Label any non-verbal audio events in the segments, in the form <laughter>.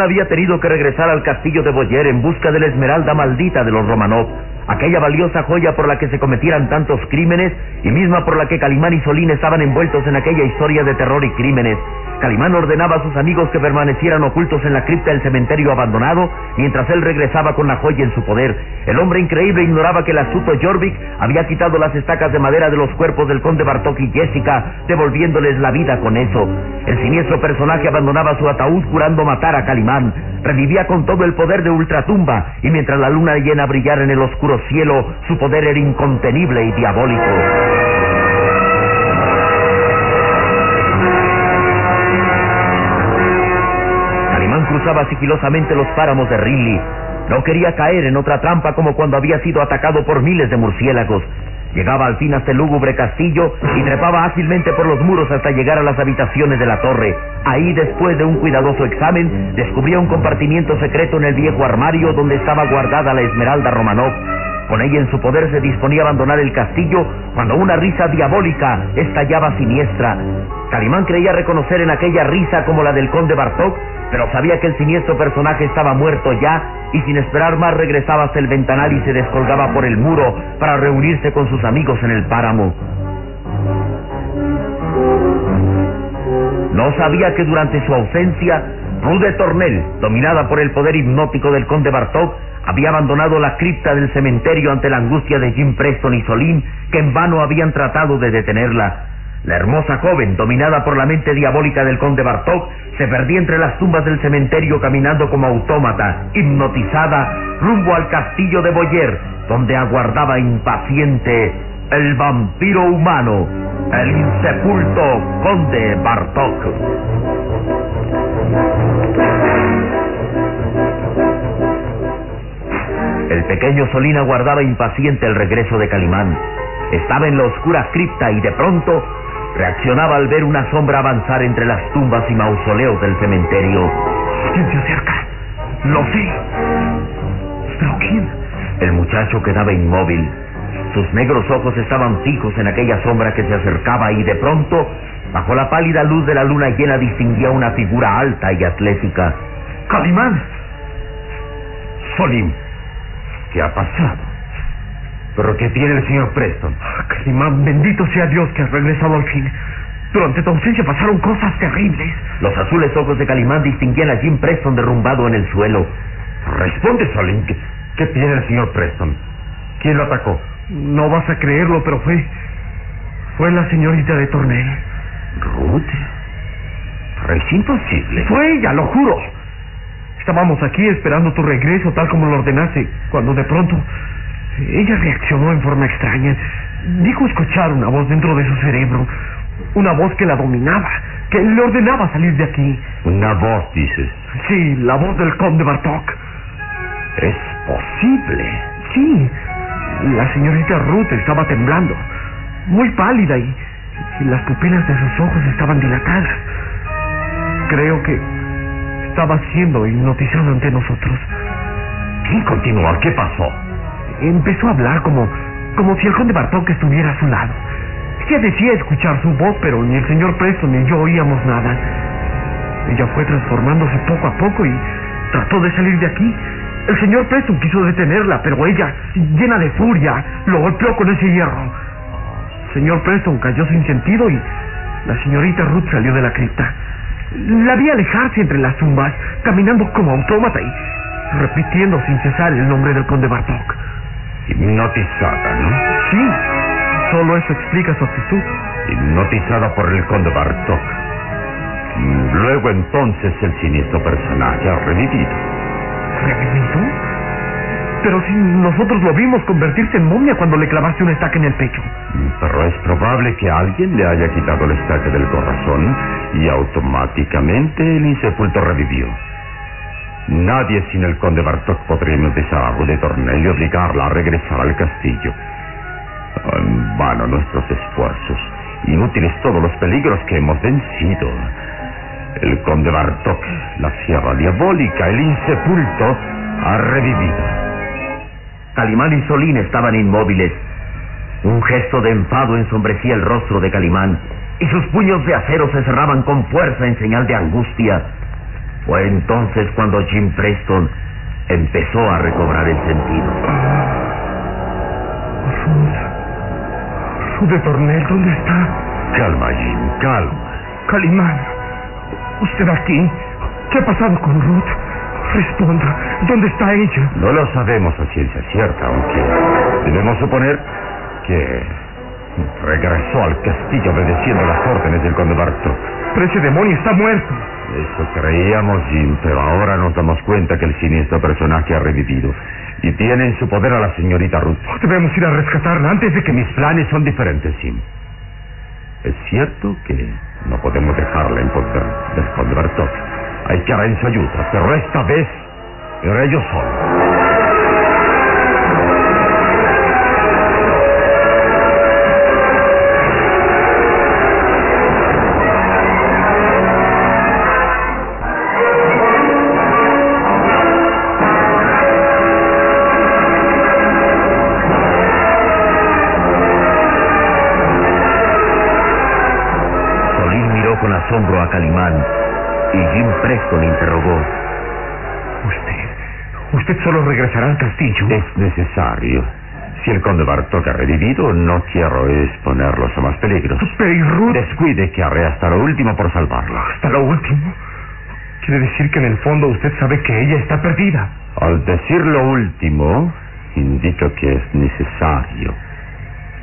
Había tenido que regresar al castillo de Boyer en busca de la esmeralda maldita de los Romanov, aquella valiosa joya por la que se cometieran tantos crímenes y misma por la que Calimán y Solín estaban envueltos en aquella historia de terror y crímenes. Calimán ordenaba a sus amigos que permanecieran ocultos en la cripta del cementerio abandonado mientras él regresaba con la joya en su poder. El hombre increíble ignoraba que el astuto Jorvik había quitado las estacas de madera de los cuerpos del conde Bartok y Jessica, devolviéndoles la vida con eso. El siniestro personaje abandonaba su ataúd jurando matar a Calimán. Revivía con todo el poder de Ultratumba y mientras la luna llena brillara en el oscuro cielo, su poder era incontenible y diabólico. Calimán cruzaba sigilosamente los páramos de Rinley. No quería caer en otra trampa como cuando había sido atacado por miles de murciélagos. Llegaba al fin hasta el lúgubre castillo y trepaba ágilmente por los muros hasta llegar a las habitaciones de la torre. Ahí, después de un cuidadoso examen, descubría un compartimiento secreto en el viejo armario donde estaba guardada la esmeralda Romanov. Con ella en su poder se disponía a abandonar el castillo cuando una risa diabólica estallaba siniestra. Calimán creía reconocer en aquella risa como la del conde Bartok, pero sabía que el siniestro personaje estaba muerto ya y sin esperar más regresaba hasta el ventanal y se descolgaba por el muro para reunirse con sus amigos en el páramo. No sabía que durante su ausencia, Rude Tornel, dominada por el poder hipnótico del conde Bartok, había abandonado la cripta del cementerio ante la angustia de Jim Preston y Solín, que en vano habían tratado de detenerla. La hermosa joven, dominada por la mente diabólica del conde Bartok, se perdía entre las tumbas del cementerio caminando como autómata, hipnotizada, rumbo al castillo de Boyer, donde aguardaba impaciente el vampiro humano, el insepulto conde Bartok. El pequeño Solín aguardaba impaciente el regreso de Calimán. Estaba en la oscura cripta y de pronto reaccionaba al ver una sombra avanzar entre las tumbas y mausoleos del cementerio. ¿Quién se acerca? Lo sé. ¿Pero quién? El muchacho quedaba inmóvil. Sus negros ojos estaban fijos en aquella sombra que se acercaba y de pronto, bajo la pálida luz de la luna llena, distinguía una figura alta y atlética. ¡Calimán! Solim, ¿qué ha pasado? ¿Pero qué tiene el señor Preston? Ah, Calimán, bendito sea Dios que has regresado al fin. Durante tu ausencia pasaron cosas terribles. Los azules ojos de Calimán distinguían a Jim Preston derrumbado en el suelo. Responde, Solim. ¿Qué, ¿Qué tiene el señor Preston? ¿Quién lo atacó? No vas a creerlo, pero fue. Fue la señorita de Tornel. Ruth. Pero es imposible. Fue ella, lo juro. Estábamos aquí esperando tu regreso tal como lo ordenaste, cuando de pronto ella reaccionó en forma extraña. Dijo escuchar una voz dentro de su cerebro, Una voz que la dominaba, que le ordenaba salir de aquí. Una voz, dices. Sí, la voz del conde Bartok. Es posible. Sí, la señorita Ruth estaba temblando, muy pálida y, y las pupilas de sus ojos estaban dilatadas. Creo que estaba siendo hipnotizado ante nosotros. ¿Quién continúa? ¿Qué pasó? Empezó a hablar como, como si el conde Bartok estuviera a su lado. Ella decía escuchar su voz, pero ni el señor Preston ni yo oíamos nada. Ella fue transformándose poco a poco y trató de salir de aquí. El señor Preston quiso detenerla, pero ella, llena de furia, lo golpeó con ese hierro. El señor Preston cayó sin sentido y la señorita Ruth salió de la cripta. La vi alejarse entre las tumbas, caminando como autómata y repitiendo sin cesar el nombre del conde Bartok. Hipnotizada, ¿no? Sí, solo eso explica su actitud. Hipnotizada por el conde Bartok. Luego entonces el siniestro personaje ha revivido. ¿Revivido? Pero si nosotros lo vimos convertirse en momia cuando le clavaste una estaca en el pecho. Pero es probable que alguien le haya quitado el estaque del corazón y automáticamente el insepulto revivió. Nadie sin el conde Bartok podría hipnotizar a de Tornel y obligarla a regresar al castillo. En vano nuestros esfuerzos. Inútiles todos los peligros que hemos vencido. El conde Bartok, la sierra diabólica, el insepulto, ha revivido. Calimán y Solín estaban inmóviles. Un gesto de enfado ensombrecía el rostro de Calimán y sus puños de acero se cerraban con fuerza en señal de angustia. Fue entonces cuando Jim Preston empezó a recobrar el sentido. Ruth de Tornel, ¿dónde está? Calma, Jim, calma. Calimán. ¿Usted aquí? ¿Qué ha pasado con Ruth? Responda. ¿Dónde está ella? No lo sabemos a ciencia cierta, aunque debemos suponer que regresó al castillo obedeciendo las órdenes del conde Bartok. Pero ese demonio está muerto. Eso creíamos, Jim, pero ahora nos damos cuenta que el siniestro personaje ha revivido y tiene en su poder a la señorita Ruth. Debemos ir a rescatarla antes de que mis... Mis planes son diferentes, Jim. Es cierto que no podemos dejarla en poder del conde Bartok. Hay que hará en su ayuda, pero esta vez era yo solo. Solín miró con asombro a Calimán y Jim Preston interrogó. Usted. Usted solo regresará al castillo. Es necesario. Si el conde Bartok ha revivido, no quiero exponerlos a más peligros. Pero ¿y Ruth? Descuide que haré hasta lo último por salvarla. Hasta lo último. Quiere decir que en el fondo usted sabe que ella está perdida. Al decir lo último, indico que es necesario.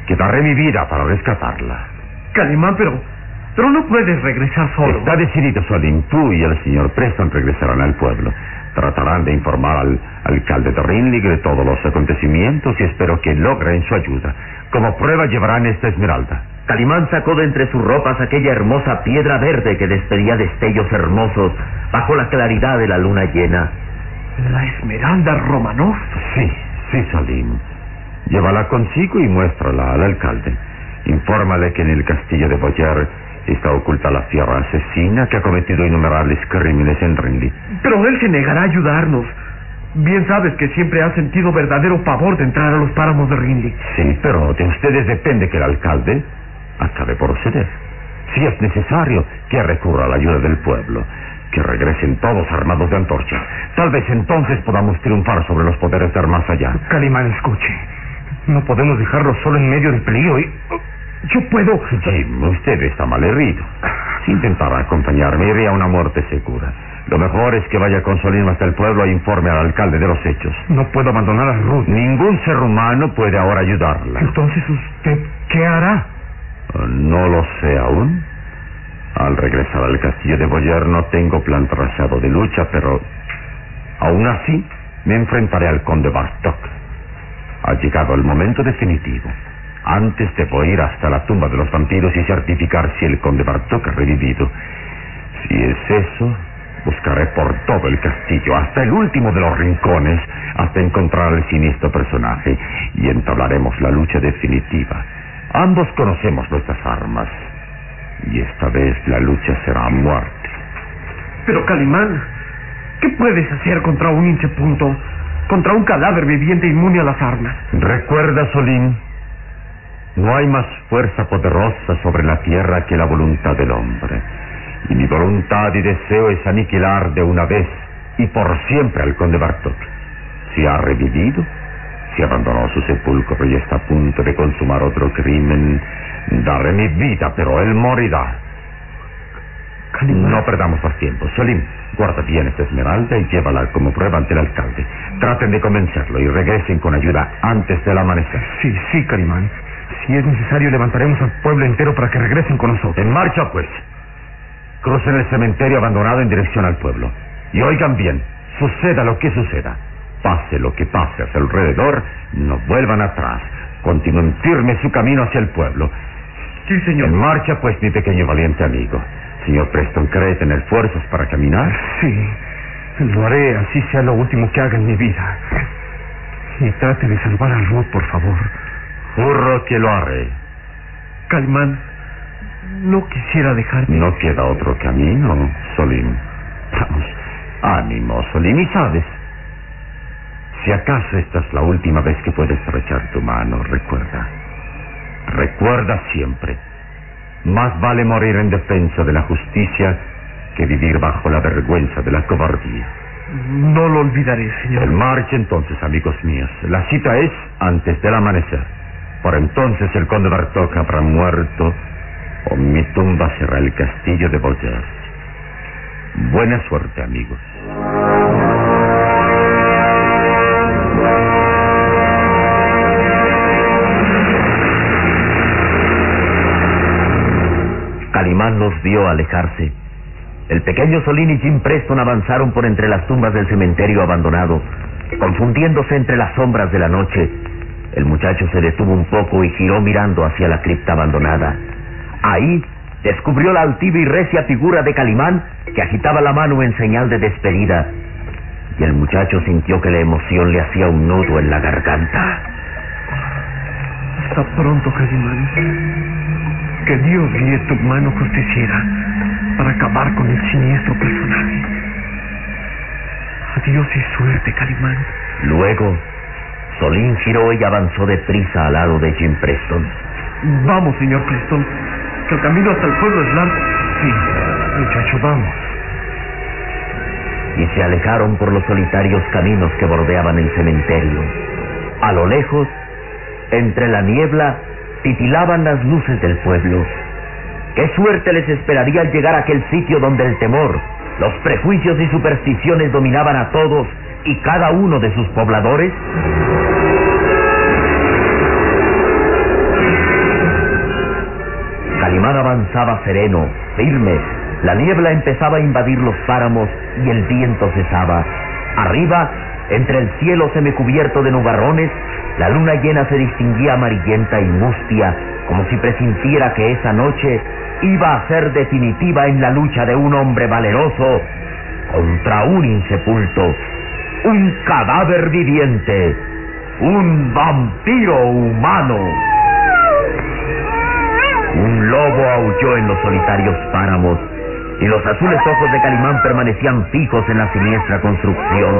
Que daré mi vida para rescatarla. Calimán, pero... Pero no puedes regresar solo. Está decidido, Solín. Tú y el señor Preston regresarán al pueblo. Tratarán de informar al alcalde de Rinlig de todos los acontecimientos y espero que logren su ayuda. Como prueba llevarán esta esmeralda. Calimán sacó de entre sus ropas aquella hermosa piedra verde que despedía destellos hermosos bajo la claridad de la luna llena. La Esmeralda Romanov. Sí, sí, Salim. Llévala consigo y muéstrala al alcalde. Infórmale que en el castillo de Boyer está oculta la fiera asesina que ha cometido innumerables crímenes en Rindy. Pero él se negará a ayudarnos. Bien sabes que siempre ha sentido verdadero pavor de entrar a los páramos de Rindy. Sí, pero de ustedes depende que el alcalde acabe por ceder. Si es necesario que recurra a la ayuda del pueblo, que regresen todos armados de antorchas. Tal vez entonces podamos triunfar sobre los poderes del más allá. Calimán, escuche. No podemos dejarlo solo en medio del peligro y... Yo puedo... Jim, usted está mal herido. Si intentara acompañarme, iría a una muerte segura. Lo mejor es que vaya con Solín hasta el pueblo e informe al alcalde de los hechos. No puedo abandonar a Ruth. Ningún ser humano puede ahora ayudarla. Entonces, ¿usted qué hará? No lo sé aún. Al regresar al castillo de Boyer no tengo plan trazado de lucha, pero aún así me enfrentaré al conde Bartok. Ha llegado el momento definitivo. Antes debo ir hasta la tumba de los vampiros y certificar si el conde Bartok ha revivido. Si es eso, buscaré por todo el castillo, hasta el último de los rincones, hasta encontrar al siniestro personaje y entablaremos la lucha definitiva. Ambos conocemos nuestras armas y esta vez la lucha será a muerte. Pero Calimán, ¿qué puedes hacer contra un punto? Contra un cadáver viviente inmune a las armas. Recuerda, Solín, no hay más fuerza poderosa sobre la tierra que la voluntad del hombre. Y mi voluntad y deseo es aniquilar de una vez y por siempre al conde Bartok. Si ha revivido, si abandonó su sepulcro y está a punto de consumar otro crimen, daré mi vida, pero él morirá. No perdamos más tiempo. Solim, guarda bien esta esmeralda y llévala como prueba ante el alcalde. Traten de convencerlo y regresen con ayuda antes del amanecer. Sí, sí, Calimán. Si es necesario, levantaremos al pueblo entero para que regresen con nosotros. En marcha, pues. Crucen el cementerio abandonado en dirección al pueblo. Y oigan bien, suceda lo que suceda. Pase lo que pase a su alrededor, no vuelvan atrás. Continúen firme su camino hacia el pueblo. Sí, señor. En marcha, pues, mi pequeño valiente amigo. Señor Preston, ¿cree tener fuerzas para caminar? Sí, lo haré, así sea lo último que haga en mi vida. Y trate de salvar a Ruth, por favor. Juro que lo haré. Calimán, no quisiera dejarte. No queda otro camino, Solín. Vamos, ánimo, Solín, y sabes. Si acaso esta es la última vez que puedes estrechar tu mano, recuerda. Recuerda siempre. Más vale morir en defensa de la justicia que vivir bajo la vergüenza de la cobardía. No lo olvidaré, señor. El marcha entonces, amigos míos. La cita es antes del amanecer. Por entonces el conde Bartok habrá muerto o mi tumba será el castillo de Boyard. Buena suerte, amigos. Calimán los vio alejarse. El pequeño Solín y Jim Preston avanzaron por entre las tumbas del cementerio abandonado, confundiéndose entre las sombras de la noche. El muchacho se detuvo un poco y giró mirando hacia la cripta abandonada. Ahí descubrió la altiva y recia figura de Calimán que agitaba la mano en señal de despedida. Y el muchacho sintió que la emoción le hacía un nudo en la garganta. Hasta pronto, Calimán. Que Dios guíe tu mano justiciera para acabar con el siniestro personaje. Adiós y suerte, Calimán. Luego, Solín giró y avanzó deprisa al lado de Jim Preston. Vamos, señor Preston. Que el camino hasta el pueblo es largo. Sí, muchacho, vamos. Y se alejaron por los solitarios caminos que bordeaban el cementerio. A lo lejos, entre la niebla, titilaban las luces del pueblo. ¿Qué suerte les esperaría al llegar a aquel sitio donde el temor, los prejuicios y supersticiones dominaban a todos y cada uno de sus pobladores? Avanzaba sereno, firme. La niebla empezaba a invadir los páramos y el viento cesaba. Arriba, entre el cielo semicubierto de nubarrones, la luna llena se distinguía amarillenta y mustia, como si presintiera que esa noche iba a ser definitiva en la lucha de un hombre valeroso contra un insepulto, un cadáver viviente, un vampiro humano. Un lobo aulló en los solitarios páramos y los azules ojos de Calimán permanecían fijos en la siniestra construcción,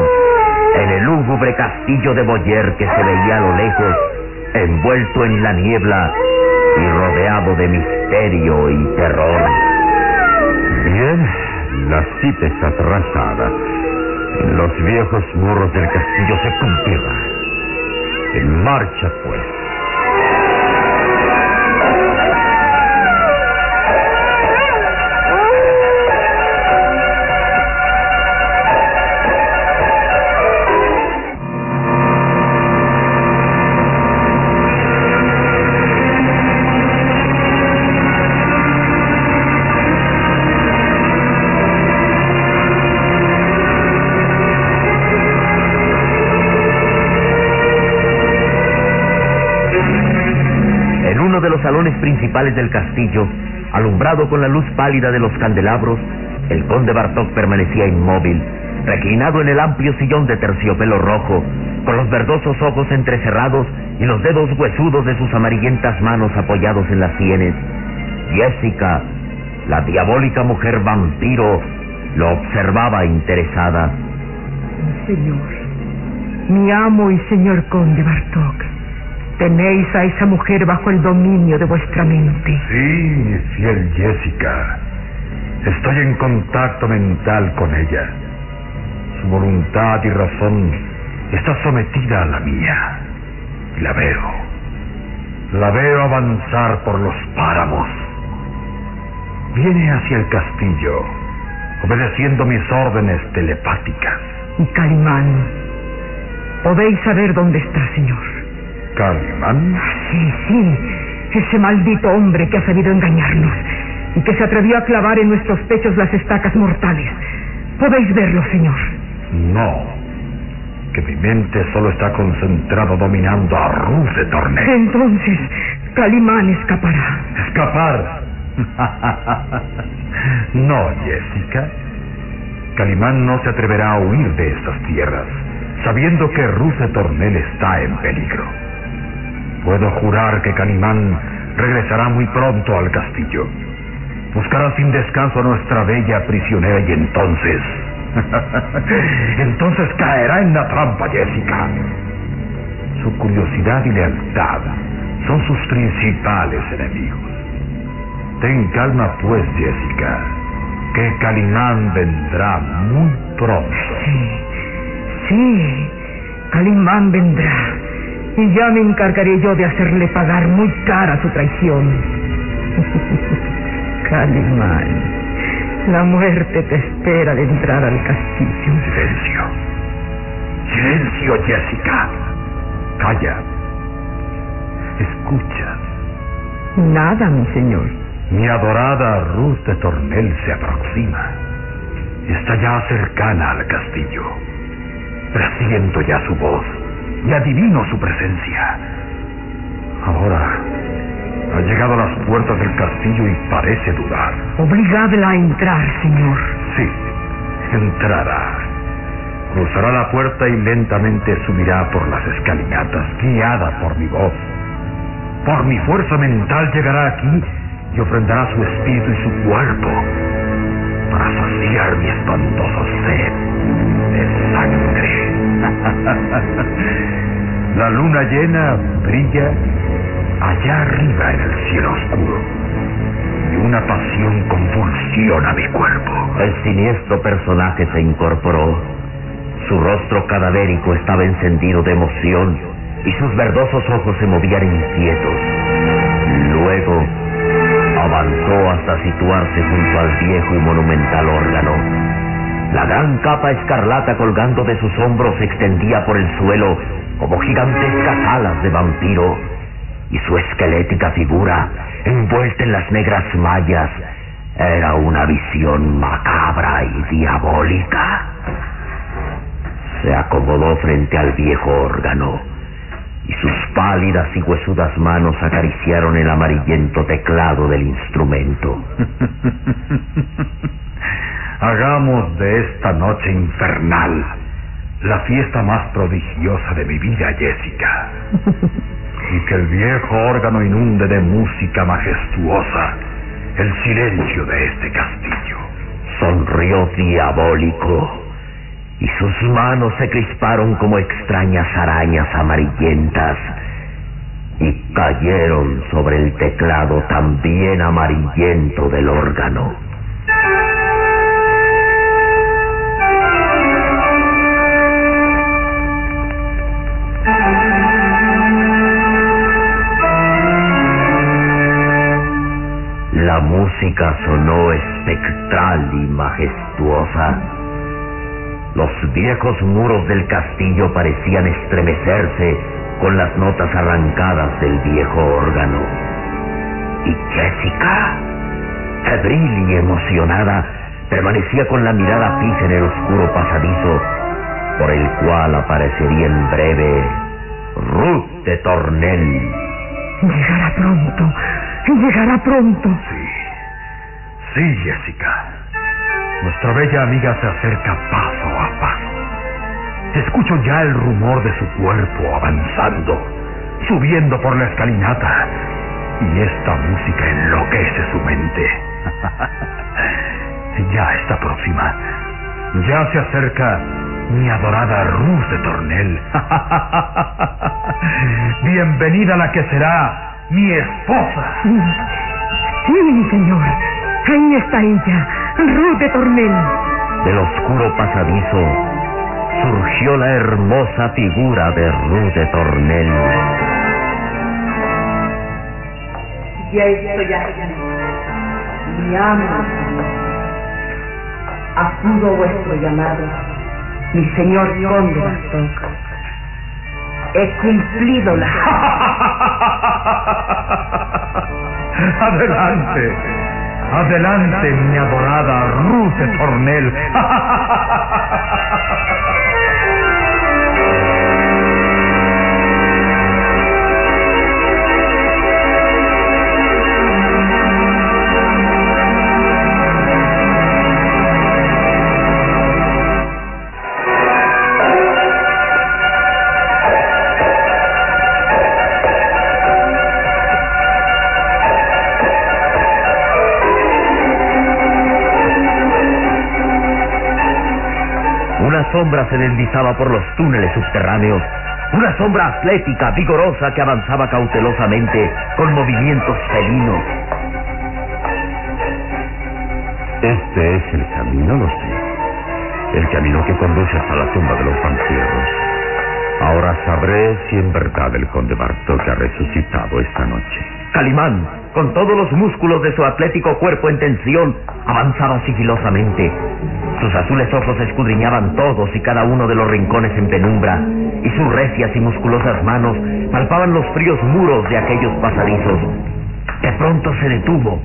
en el lúgubre castillo de Boyer que se veía a lo lejos, envuelto en la niebla y rodeado de misterio y terror. Bien, la cita está trazada. En los viejos muros del castillo se cumplirá. En marcha, pues. Principales del castillo, alumbrado con la luz pálida de los candelabros, el conde Bartok permanecía inmóvil, reclinado en el amplio sillón de terciopelo rojo, con los verdosos ojos entrecerrados y los dedos huesudos de sus amarillentas manos apoyados en las sienes. Jessica, la diabólica mujer vampiro, lo observaba interesada. Señor, mi amo y señor conde Bartok, tenéis a esa mujer bajo el dominio de vuestra mente. Sí, mi fiel Jessica. Estoy en contacto mental con ella. Su voluntad y razón está sometida a la mía. Y la veo. La veo avanzar por los páramos. Viene hacia el castillo, obedeciendo mis órdenes telepáticas. Y Calimán, podéis saber dónde está, señor. ¿Calimán? Sí, sí, ese maldito hombre que ha sabido engañarnos y que se atrevió a clavar en nuestros pechos las estacas mortales. Podéis verlo, señor. No. Que mi mente solo está concentrado dominando a Ruth de. Entonces, Calimán escapará. ¿Escapar? <laughs> no, Jessica. Calimán no se atreverá a huir de estas tierras, sabiendo que Ruth de Tornel está en peligro. Puedo jurar que Calimán regresará muy pronto al castillo. Buscará sin descanso a nuestra bella prisionera y entonces... <laughs> entonces caerá en la trampa, Jessica. Su curiosidad y lealtad son sus principales enemigos. Ten calma, pues, Jessica, que Calimán vendrá muy pronto. Sí, sí, Calimán vendrá. Y ya me encargaré yo de hacerle pagar muy cara su traición. <laughs> Calimán, la muerte te espera al entrar al castillo. Silencio. Silencio, Jessica. Calla. Escucha. Nada, mi señor. Mi adorada Ruth de Tornel se aproxima. Está ya cercana al castillo. Presiento ya su voz y adivino su presencia. Ahora ha llegado a las puertas del castillo y parece dudar. Obligadla a entrar, señor. Sí, entrará. Cruzará la puerta y lentamente subirá por las escalinatas, guiada por mi voz. Por mi fuerza mental llegará aquí y ofrendará su espíritu y su cuerpo para saciar mi espantoso sed de sangre. <laughs> La luna llena brilla allá arriba en el cielo oscuro y una pasión convulsiona mi cuerpo. El siniestro personaje se incorporó. Su rostro cadavérico estaba encendido de emoción y sus verdosos ojos se movían inquietos. Luego avanzó hasta situarse junto al viejo y monumental órgano. La gran capa escarlata colgando de sus hombros se extendía por el suelo como gigantescas alas de vampiro, y su esquelética figura, envuelta en las negras mallas, era una visión macabra y diabólica. Se acomodó frente al viejo órgano y sus pálidas y huesudas manos acariciaron el amarillento teclado del instrumento. <laughs> Hagamos de esta noche infernal la fiesta más prodigiosa de mi vida, Jessica. <laughs> Y que el viejo órgano inunde de música majestuosa el silencio de este castillo. Sonrió diabólico y sus manos se crisparon como extrañas arañas amarillentas y cayeron sobre el teclado también amarillento del órgano. La música sonó espectral y majestuosa. Los viejos muros del castillo parecían estremecerse con las notas arrancadas del viejo órgano. Y Jessica, febril y emocionada, permanecía con la mirada fija en el oscuro pasadizo por el cual aparecería en breve Ruth de Tornel, Llegará pronto. Llegará pronto. Sí. Sí, Jessica. Nuestra bella amiga se acerca paso a paso. Escucho ya el rumor de su cuerpo avanzando, subiendo por la escalinata. Y esta música enloquece su mente. <laughs> ya está próxima. Ya se acerca mi adorada Ruth de Tornel. <laughs> Bienvenida la que será mi esposa. Sí, señor. Está ella, Ruth de Tornel. Del oscuro pasadizo surgió la hermosa figura de Ruth de Tornel. Ya estoy aquí. Mi amo. Acudo vuestro llamado, mi señor conde. He cumplido la... <laughs> Adelante. Adelante, mi adorada Ruth Tornel. Sombra se deslizaba por los túneles subterráneos. Una sombra atlética, vigorosa, que avanzaba cautelosamente, con movimientos felinos. Este es el camino, lo sé. El camino que conduce hasta la tumba de los vampiros. Ahora sabré si en verdad el conde Bartok ha resucitado esta noche. Calimán, con todos los músculos de su atlético cuerpo en tensión, avanzaba sigilosamente. Sus azules ojos escudriñaban todos y cada uno de los rincones en penumbra, y sus recias y musculosas manos palpaban los fríos muros de aquellos pasadizos. De pronto se detuvo.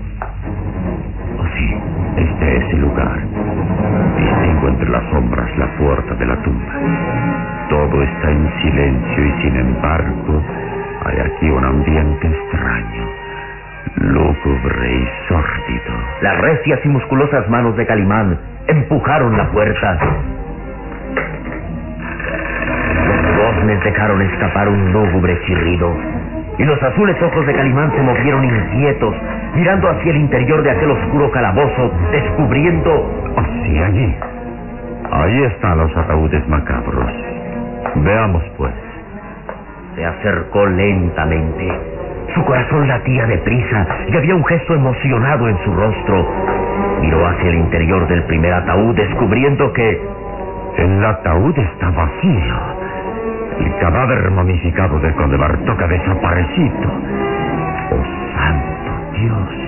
Oh, sí, este es el lugar. Distingo entre las sombras la puerta de la tumba. Todo está en silencio y sin embargo hay aquí un ambiente extraño, lúgubre y sórdido. Las recias y musculosas manos de Calimán empujaron la puerta. Los goznes dejaron escapar un lúgubre chirrido. Y los azules ojos de Calimán se movieron inquietos, mirando hacia el interior de aquel oscuro calabozo, descubriendo... Oh, sí, allí. Ahí están los ataúdes macabros. Veamos, pues. Se acercó lentamente. Su corazón latía deprisa y había un gesto emocionado en su rostro. Miró hacia el interior del primer ataúd, descubriendo que... El ataúd está vacío. El cadáver momificado del conde Bartok ha desaparecido. ¡Oh, santo Dios!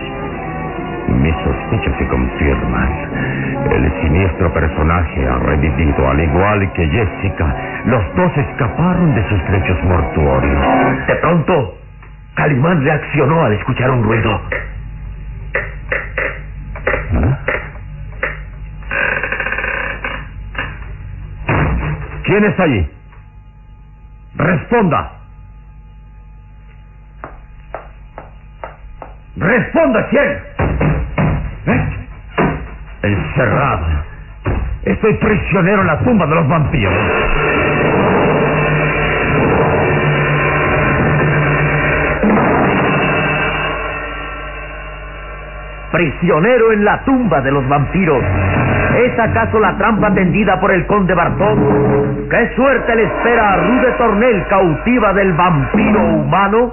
Mis sospechas se confirman. El siniestro personaje ha revivido al igual que Jessica. Los dos escaparon de sus lechos mortuorios. De pronto, Calimán reaccionó al escuchar un ruido. ¿Ah? ¿Quién está allí? Responda. Responda, ¿quién? ¿Eh? Encerrado. Estoy prisionero en la tumba de los vampiros. Prisionero en la tumba de los vampiros. ¿Es acaso la trampa tendida por el conde Bartok? ¿Qué suerte le espera a Rude Tornel, cautiva del vampiro humano?